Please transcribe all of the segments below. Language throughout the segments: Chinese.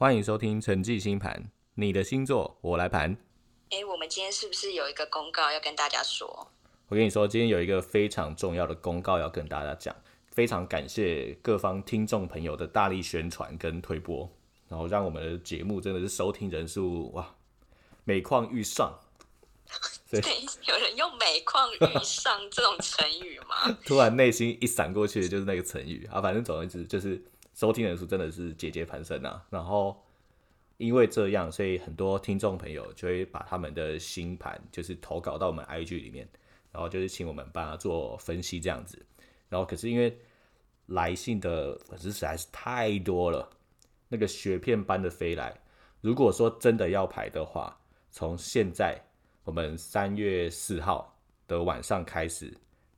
欢迎收听陈记星盘，你的星座我来盘。哎，我们今天是不是有一个公告要跟大家说？我跟你说，今天有一个非常重要的公告要跟大家讲，非常感谢各方听众朋友的大力宣传跟推播，然后让我们的节目真的是收听人数哇每况愈上。对，有人用“每况愈上”这种成语吗？突然内心一闪过去的就是那个成语啊，反正总而言之就是收听人数真的是节节攀升啊。然后因为这样，所以很多听众朋友就会把他们的星盘就是投稿到我们 IG 里面，然后就是请我们帮他做分析这样子。然后可是因为来信的粉丝实在是太多了，那个雪片般的飞来。如果说真的要排的话，从现在。我们三月四号的晚上开始，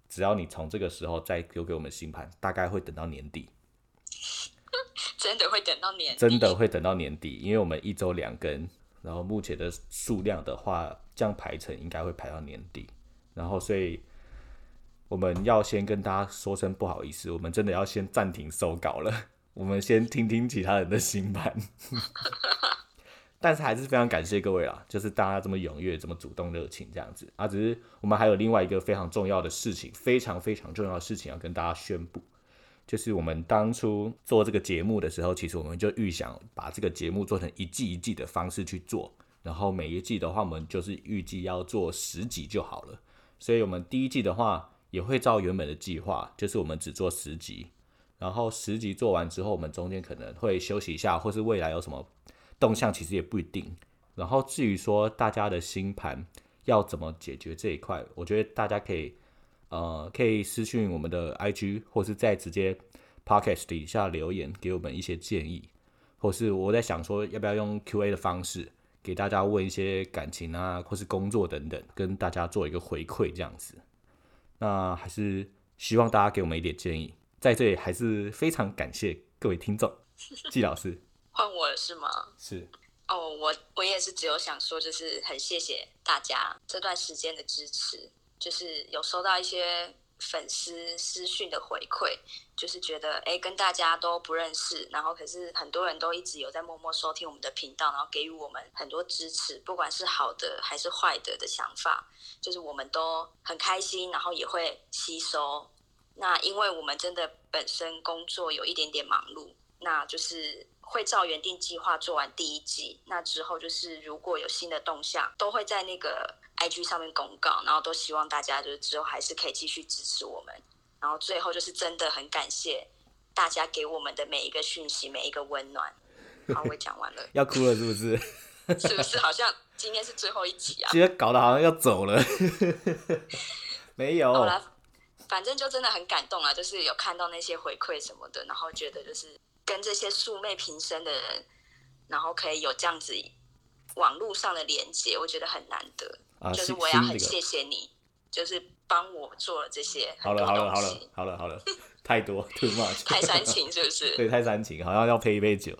只要你从这个时候再丢给我们星盘，大概会等到年底。真的会等到年底？真的会等到年底，因为我们一周两更，然后目前的数量的话，这样排成应该会排到年底。然后，所以我们要先跟大家说声不好意思，我们真的要先暂停收稿了。我们先听听其他人的新盘。但是还是非常感谢各位啦，就是大家这么踊跃、这么主动、热情这样子啊。只是我们还有另外一个非常重要的事情，非常非常重要的事情要跟大家宣布，就是我们当初做这个节目的时候，其实我们就预想把这个节目做成一季一季的方式去做，然后每一季的话，我们就是预计要做十集就好了。所以，我们第一季的话也会照原本的计划，就是我们只做十集，然后十集做完之后，我们中间可能会休息一下，或是未来有什么。动向其实也不一定。然后至于说大家的星盘要怎么解决这一块，我觉得大家可以呃可以私信我们的 IG，或是在直接 Podcast 底下留言给我们一些建议，或是我在想说要不要用 QA 的方式给大家问一些感情啊，或是工作等等，跟大家做一个回馈这样子。那还是希望大家给我们一点建议，在这里还是非常感谢各位听众，季老师。换我了是吗？是哦，我我也是只有想说，就是很谢谢大家这段时间的支持，就是有收到一些粉丝私讯的回馈，就是觉得哎跟大家都不认识，然后可是很多人都一直有在默默收听我们的频道，然后给予我们很多支持，不管是好的还是坏的的想法，就是我们都很开心，然后也会吸收。那因为我们真的本身工作有一点点忙碌，那就是。会照原定计划做完第一季，那之后就是如果有新的动向，都会在那个 IG 上面公告，然后都希望大家就是之后还是可以继续支持我们。然后最后就是真的很感谢大家给我们的每一个讯息，每一个温暖。好，我讲完了，要哭了是不是？是不是？好像今天是最后一集啊？今天搞得好像要走了。没有。好了，反正就真的很感动啊，就是有看到那些回馈什么的，然后觉得就是。跟这些素昧平生的人，然后可以有这样子网络上的连接，我觉得很难得。啊，就是我要很谢谢你，就是帮我做了这些。好了好了好了好了好了，太多 too much，太煽情是不是？对，太煽情，好像要配一杯酒。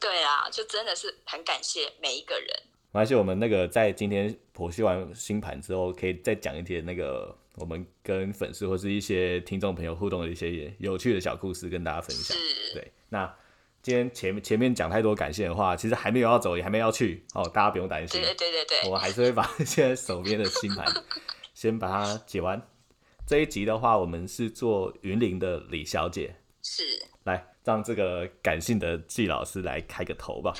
对啊，就真的是很感谢每一个人。没关系，我们那个在今天剖析完星盘之后，可以再讲一点那个。我们跟粉丝或是一些听众朋友互动的一些有趣的小故事，跟大家分享。对，那今天前面前面讲太多感谢的话，其实还没有要走，也还没要去哦，大家不用担心。对对对对我还是会把现在手边的星盘先把它解完。这一集的话，我们是做云林的李小姐，是来让这个感性的季老师来开个头吧。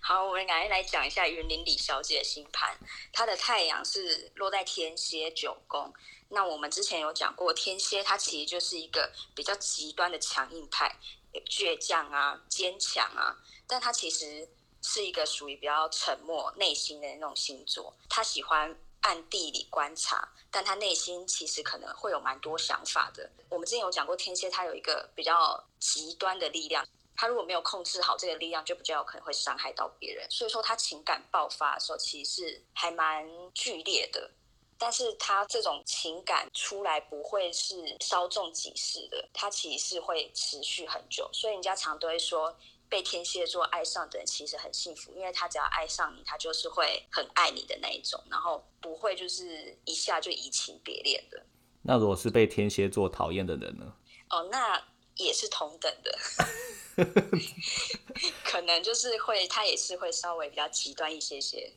好，我们来来讲一下云林李小姐的星盘。她的太阳是落在天蝎九宫。那我们之前有讲过，天蝎它其实就是一个比较极端的强硬派，倔强啊，坚强啊。但他其实是一个属于比较沉默、内心的那种星座。他喜欢暗地里观察，但他内心其实可能会有蛮多想法的。我们之前有讲过，天蝎他有一个比较极端的力量。他如果没有控制好这个力量，就比较有可能会伤害到别人。所以说，他情感爆发的时候，其实是还蛮剧烈的。但是他这种情感出来不会是稍纵即逝的，他其实是会持续很久。所以人家常都会说，被天蝎座爱上的人其实很幸福，因为他只要爱上你，他就是会很爱你的那一种，然后不会就是一下就移情别恋的。那如果是被天蝎座讨厌的人呢？哦，那。也是同等的，可能就是会，他也是会稍微比较极端一些些。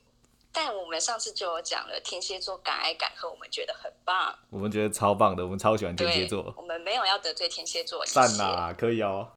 但我们上次就有讲了，天蝎座敢爱敢恨，我们觉得很棒。我们觉得超棒的，我们超喜欢天蝎座。我们没有要得罪天蝎座，赞啦，可以哦。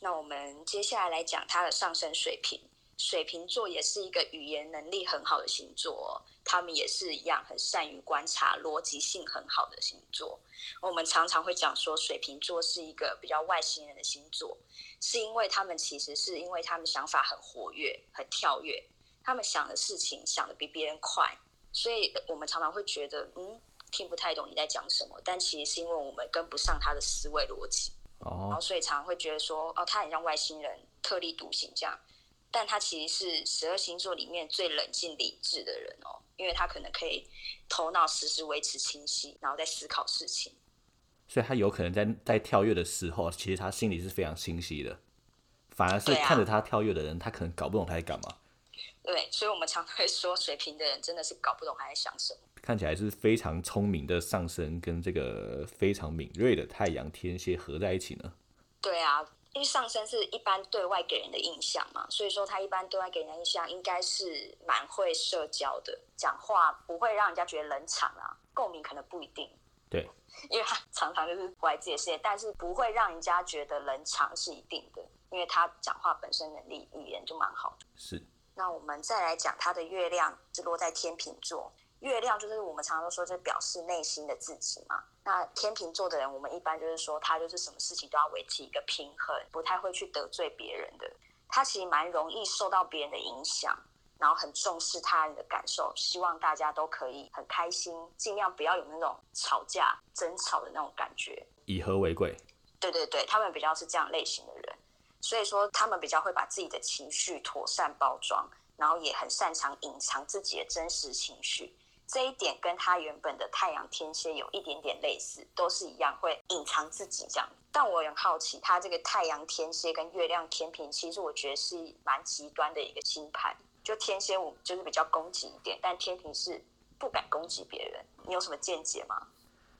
那我们接下来来讲他的上升水平。水瓶座也是一个语言能力很好的星座，他们也是一样很善于观察、逻辑性很好的星座。我们常常会讲说，水瓶座是一个比较外星人的星座，是因为他们其实是因为他们想法很活跃、很跳跃，他们想的事情想的比别人快，所以我们常常会觉得，嗯，听不太懂你在讲什么。但其实是因为我们跟不上他的思维逻辑，哦然后所以常常会觉得说，哦，他很像外星人，特立独行这样。但他其实是十二星座里面最冷静理智的人哦，因为他可能可以头脑时时维持清晰，然后在思考事情。所以他有可能在在跳跃的时候，其实他心里是非常清晰的，反而是看着他跳跃的人，他可能搞不懂他在干嘛。对，所以我们常会说，水瓶的人真的是搞不懂他在想什么。看起来是非常聪明的上升，跟这个非常敏锐的太阳天蝎合在一起呢。对啊。因为上升是一般对外给人的印象嘛，所以说他一般对外给人的印象应该是蛮会社交的，讲话不会让人家觉得冷场啊，共鸣可能不一定。对，因为他常常就是活在自己的世界，但是不会让人家觉得冷场是一定的，因为他讲话本身能力语言就蛮好的。是。那我们再来讲他的月亮是落在天秤座。月亮就是我们常常都说，这表示内心的自己嘛。那天秤座的人，我们一般就是说，他就是什么事情都要维持一个平衡，不太会去得罪别人的。他其实蛮容易受到别人的影响，然后很重视他人的感受，希望大家都可以很开心，尽量不要有那种吵架、争吵的那种感觉。以和为贵。对对对，他们比较是这样类型的人，所以说他们比较会把自己的情绪妥善包装，然后也很擅长隐藏自己的真实情绪。这一点跟他原本的太阳天蝎有一点点类似，都是一样会隐藏自己这样。但我很好奇，他这个太阳天蝎跟月亮天平，其实我觉得是蛮极端的一个星盘。就天蝎我就是比较攻击一点，但天平是不敢攻击别人。你有什么见解吗？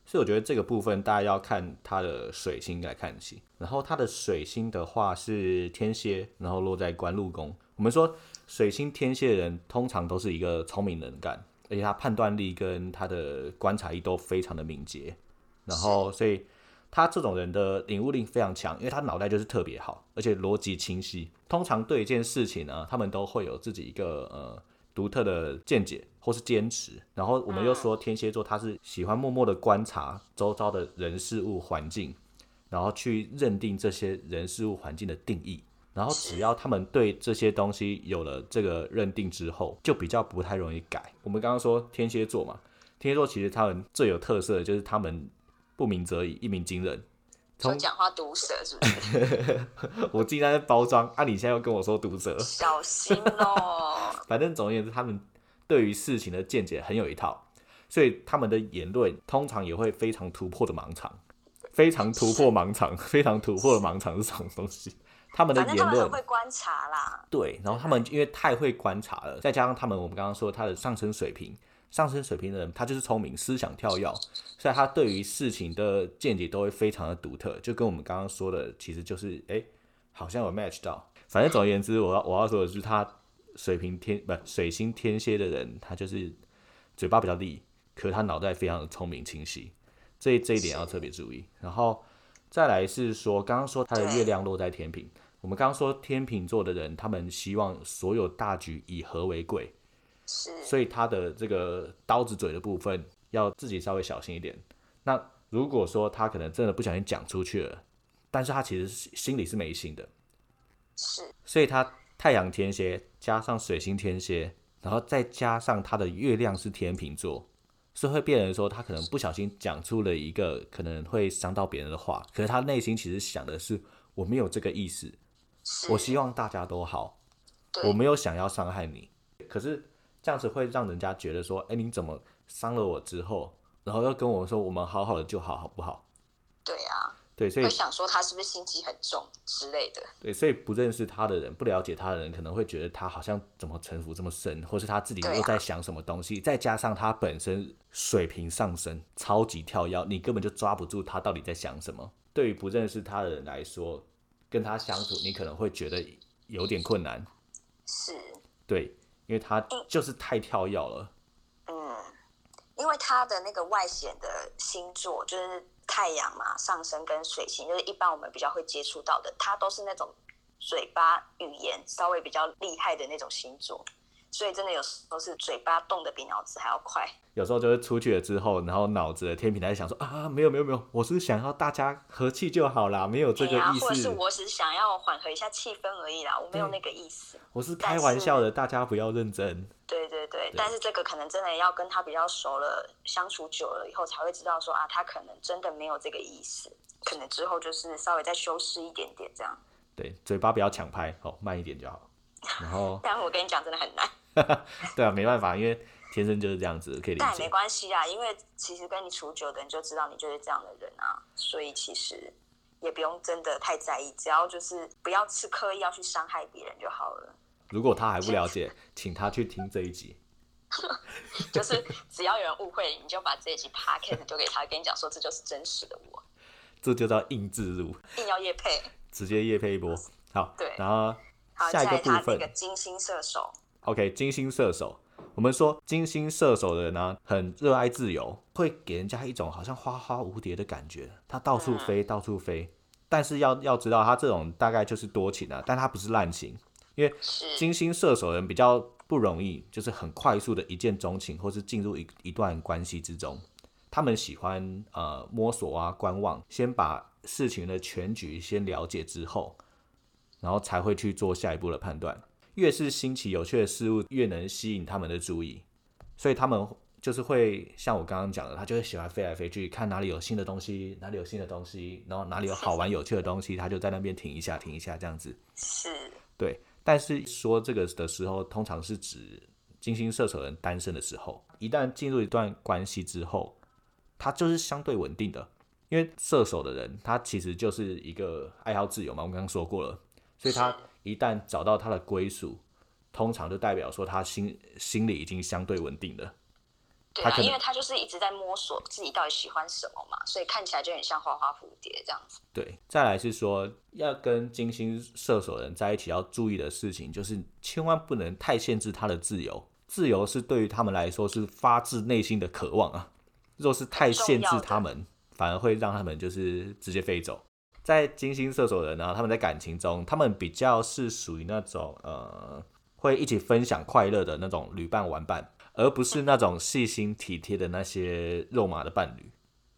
所以我觉得这个部分大家要看他的水星来看起。然后他的水星的话是天蝎，然后落在官禄宫。我们说水星天蝎的人通常都是一个聪明能干。而且他判断力跟他的观察力都非常的敏捷，然后所以他这种人的领悟力非常强，因为他脑袋就是特别好，而且逻辑清晰。通常对一件事情呢，他们都会有自己一个呃独特的见解或是坚持。然后我们又说天蝎座他是喜欢默默的观察周遭的人事物环境，然后去认定这些人事物环境的定义。然后只要他们对这些东西有了这个认定之后，就比较不太容易改。我们刚刚说天蝎座嘛，天蝎座其实他们最有特色的就是他们不鸣则已，一鸣惊人。从讲话毒舌是不是？我竟然在包装啊！你现在又跟我说毒舌，小心哦。反正总而言之，他们对于事情的见解很有一套，所以他们的言论通常也会非常突破的盲场，非常突破盲场，非常突破的盲场是什么东西？他们的言论会观察啦，对，然后他们因为太会观察了，再加上他们我们刚刚说他的上升水平，上升水平的人他就是聪明，思想跳跃，所以他对于事情的见解都会非常的独特，就跟我们刚刚说的，其实就是哎，好像有 match 到。反正总而言之，我要我要说的是，他水平天不水星天蝎的人，他就是嘴巴比较利，可他脑袋非常的聪明清晰，这这一点要特别注意。然后再来是说，刚刚说他的月亮落在天平。我们刚刚说天秤座的人，他们希望所有大局以和为贵，是，所以他的这个刀子嘴的部分要自己稍微小心一点。那如果说他可能真的不小心讲出去了，但是他其实心里是没心的，是，所以他太阳天蝎加上水星天蝎，然后再加上他的月亮是天秤座，是会变成说他可能不小心讲出了一个可能会伤到别人的话，可是他内心其实想的是我没有这个意思。我希望大家都好，我没有想要伤害你，可是这样子会让人家觉得说，哎，你怎么伤了我之后，然后又跟我说我们好好的就好，好不好？对所以想说他是不是心机很重之类的。对，所以不认识他的人，不了解他的人，可能会觉得他好像怎么城府这么深，或是他自己又在想什么东西，再加上他本身水平上升，超级跳跃，你根本就抓不住他到底在想什么。对于不认识他的人来说。跟他相处，你可能会觉得有点困难。是，对，因为他就是太跳跃了。嗯，因为他的那个外显的星座就是太阳嘛，上升跟水星，就是一般我们比较会接触到的，它都是那种嘴巴语言稍微比较厉害的那种星座。所以真的有时候是嘴巴动的比脑子还要快。有时候就是出去了之后，然后脑子的天平在想说啊，没有没有没有，我是想要大家和气就好啦，没有这个意思。或者是我只是想要缓和一下气氛而已啦，我没有那个意思。我是开玩笑的，大家不要认真。对对对，但是这个可能真的要跟他比较熟了，相处久了以后才会知道说啊，他可能真的没有这个意思，可能之后就是稍微再修饰一点点这样。对，嘴巴不要抢拍，好慢一点就好。然后，但我跟你讲，真的很难。对啊，没办法，因为天生就是这样子，可以理解。但也没关系啊，因为其实跟你处久的人就知道你就是这样的人啊，所以其实也不用真的太在意，只要就是不要是刻意要去伤害别人就好了。如果他还不了解，请他去听这一集。就是只要有人误会，你就把这一集 podcast 丢给他，跟你讲说这就是真实的我。这就叫硬自入，硬要叶配，直接叶配一波。好，对，然后下一个部分，金星射手。OK，金星射手，我们说金星射手的人呢，很热爱自由，会给人家一种好像花花蝴蝶的感觉，他到处飞，到处飞。但是要要知道，他这种大概就是多情啊，但他不是滥情，因为金星射手人比较不容易，就是很快速的一见钟情，或是进入一一段关系之中。他们喜欢呃摸索啊，观望，先把事情的全局先了解之后，然后才会去做下一步的判断。越是新奇有趣的事物，越能吸引他们的注意，所以他们就是会像我刚刚讲的，他就会喜欢飞来飞去，看哪里有新的东西，哪里有新的东西，然后哪里有好玩有趣的东西，他就在那边停一下，停一下这样子。是，对。但是说这个的时候，通常是指金星射手人单身的时候，一旦进入一段关系之后，他就是相对稳定的，因为射手的人他其实就是一个爱好自由嘛，我刚刚说过了，所以他。一旦找到他的归属，通常就代表说他心心里已经相对稳定了。对啊，因为他就是一直在摸索自己到底喜欢什么嘛，所以看起来就很像花花蝴蝶这样子。对，再来是说要跟金星射手人在一起要注意的事情，就是千万不能太限制他的自由。自由是对于他们来说是发自内心的渴望啊，若是太限制他们，反而会让他们就是直接飞走。在金星射手人呢，他们在感情中，他们比较是属于那种呃，会一起分享快乐的那种旅伴玩伴，而不是那种细心体贴的那些肉麻的伴侣。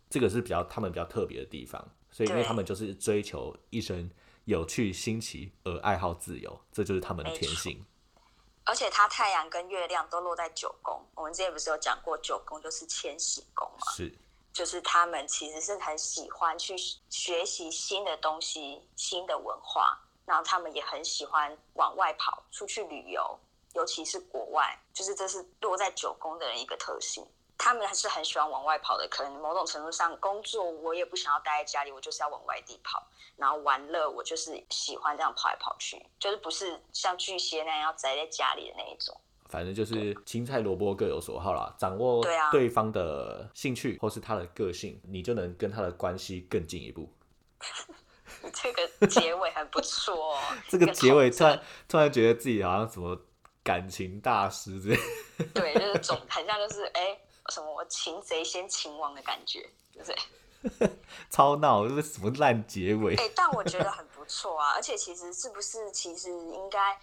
这个是比较他们比较特别的地方。所以，因为他们就是追求一生有趣新奇而爱好自由，这就是他们的天性。而且，他太阳跟月亮都落在九宫，我们之前不是有讲过，九宫就是千禧宫吗？是。就是他们其实是很喜欢去学习新的东西、新的文化，然后他们也很喜欢往外跑、出去旅游，尤其是国外。就是这是落在九宫的人一个特性，他们还是很喜欢往外跑的。可能某种程度上，工作我也不想要待在家里，我就是要往外地跑。然后玩乐，我就是喜欢这样跑来跑去，就是不是像巨蟹那样要宅在家里的那一种。反正就是青菜萝卜各有所好啦，掌握对方的兴趣或是他的个性，你就能跟他的关系更进一步。这个结尾很不错。这个结尾突然突然觉得自己好像什么感情大师这样。对，就是总很像就是哎什么擒贼先擒王的感觉，就是？超闹，这是什么烂结尾？哎，但我觉得很不错啊，而且其实是不是其实应该。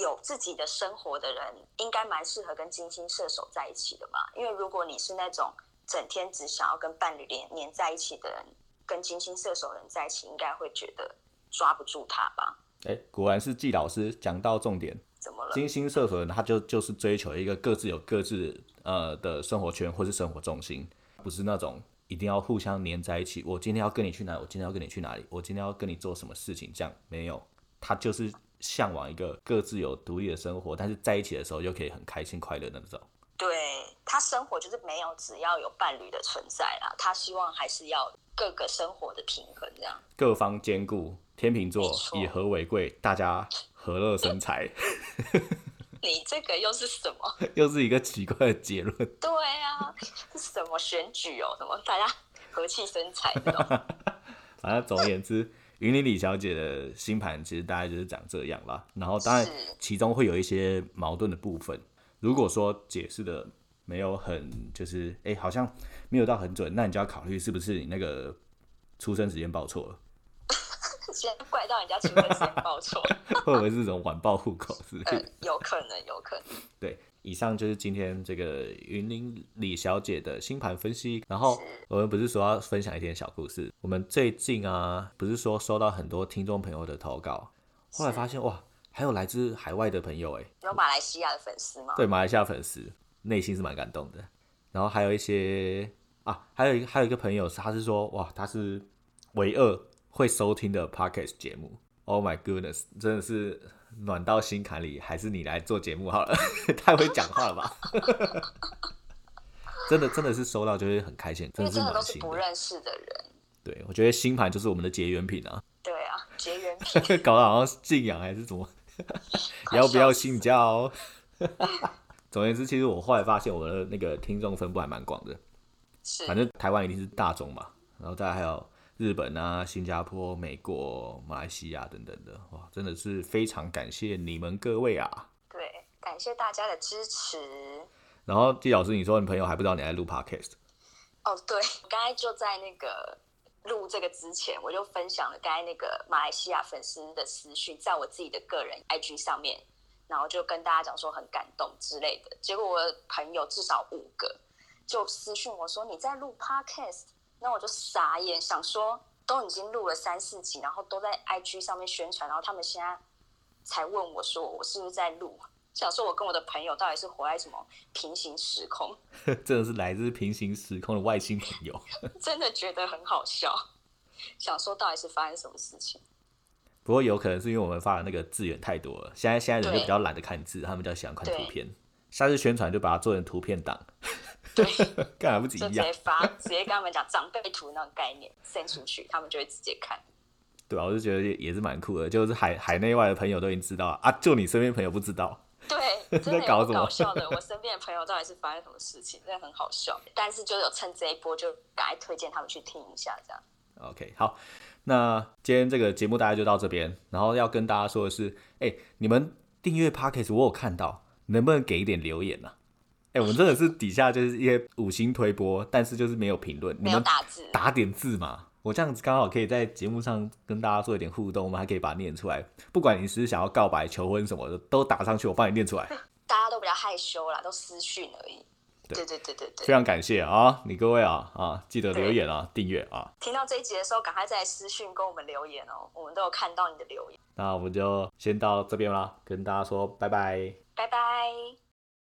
有自己的生活的人，应该蛮适合跟金星射手在一起的吧？因为如果你是那种整天只想要跟伴侣连黏在一起的人，跟金星射手人在一起，应该会觉得抓不住他吧？哎，果然是季老师讲到重点。怎么了？金星射手人他就就是追求一个各自有各自呃的生活圈或是生活重心，不是那种一定要互相黏在一起。我今天要跟你去哪？我今天要跟你去哪里？我今天要跟你做什么事情？这样没有，他就是。向往一个各自有独立的生活，但是在一起的时候又可以很开心快乐的那种。对他生活就是没有只要有伴侣的存在啦，他希望还是要各个生活的平衡这样。各方兼顾，天秤座以和为贵，大家和乐生财。你这个又是什么？又是一个奇怪的结论。对啊，是什么选举哦？什么大家和气生财？反正总而言之。云林李小姐的星盘其实大概就是长这样啦。然后当然其中会有一些矛盾的部分，如果说解释的没有很就是哎、诶好像没有到很准，那你就要考虑是不是你那个出生时间报错了，先怪到人家出生时间报错，会不会是这种晚报户口之类的？呃，有可能，有可能。对，以上就是今天这个云林李小姐的星盘分析。然后我们不是说要分享一点小故事，我们最近啊，不是说收到很多听众朋友的投稿，后来发现哇，还有来自海外的朋友哎，有马来西亚的粉丝吗？对马来西亚粉丝，内心是蛮感动的。然后还有一些啊，还有一还有一个朋友，他是说哇，他是唯二会收听的 podcast 节目。Oh my goodness，真的是暖到心坎里，还是你来做节目好了，太会讲话了吧？真的真的是收到就会很开心，因真的是为真的都是暖心的。不认识的人。对，我觉得星盘就是我们的结缘品啊，对啊，结缘品。搞得好像信仰还是什么，要不要信教？总而言之，其实我后来发现我的那个听众分布还蛮广的，是反正台湾一定是大众嘛，然后再来还有日本啊、新加坡、美国、马来西亚等等的，哇，真的是非常感谢你们各位啊！对，感谢大家的支持。然后季老师，你说你朋友还不知道你在录 podcast，哦，对，我刚才就在那个录这个之前，我就分享了刚才那个马来西亚粉丝的私讯，在我自己的个人 IG 上面，然后就跟大家讲说很感动之类的。结果我的朋友至少五个就私讯我说你在录 podcast，那我就傻眼，想说都已经录了三四集，然后都在 IG 上面宣传，然后他们现在才问我说我是不是在录。想说，我跟我的朋友到底是活在什么平行时空？真的是来自平行时空的外星朋友。真的觉得很好笑，想说到底是发生什么事情？不过有可能是因为我们发的那个字眼太多了，现在现在人就比较懒得看字，他们比较喜欢看图片。下次宣传就把它做成图片档，对，干嘛不直接？发，直接跟他们讲长辈图那种概念，send 出去，他们就会直接看。对啊，我就觉得也也是蛮酷的，就是海海内外的朋友都已经知道啊，就你身边朋友不知道。对，真的搞笑的。我身边的朋友到底是发生什么事情，真的很好笑。但是就有趁这一波，就赶快推荐他们去听一下，这样。OK，好，那今天这个节目大概就到这边，然后要跟大家说的是，哎、你们订阅 Podcast 我有看到，能不能给一点留言呢、啊？哎、我们真的是底下就是一些五星推播，但是就是没有评论，你没有打字，打点字嘛。我这样子刚好可以在节目上跟大家做一点互动，我们还可以把它念出来。不管你是想要告白、求婚什么的，都打上去，我帮你念出来。大家都比较害羞啦，都私讯而已。对对对对非。常感谢啊，你各位啊啊，记得留言啊，订阅啊。听到这一集的时候，赶快在私讯跟我们留言哦，我们都有看到你的留言。那我们就先到这边啦，跟大家说拜拜。拜拜。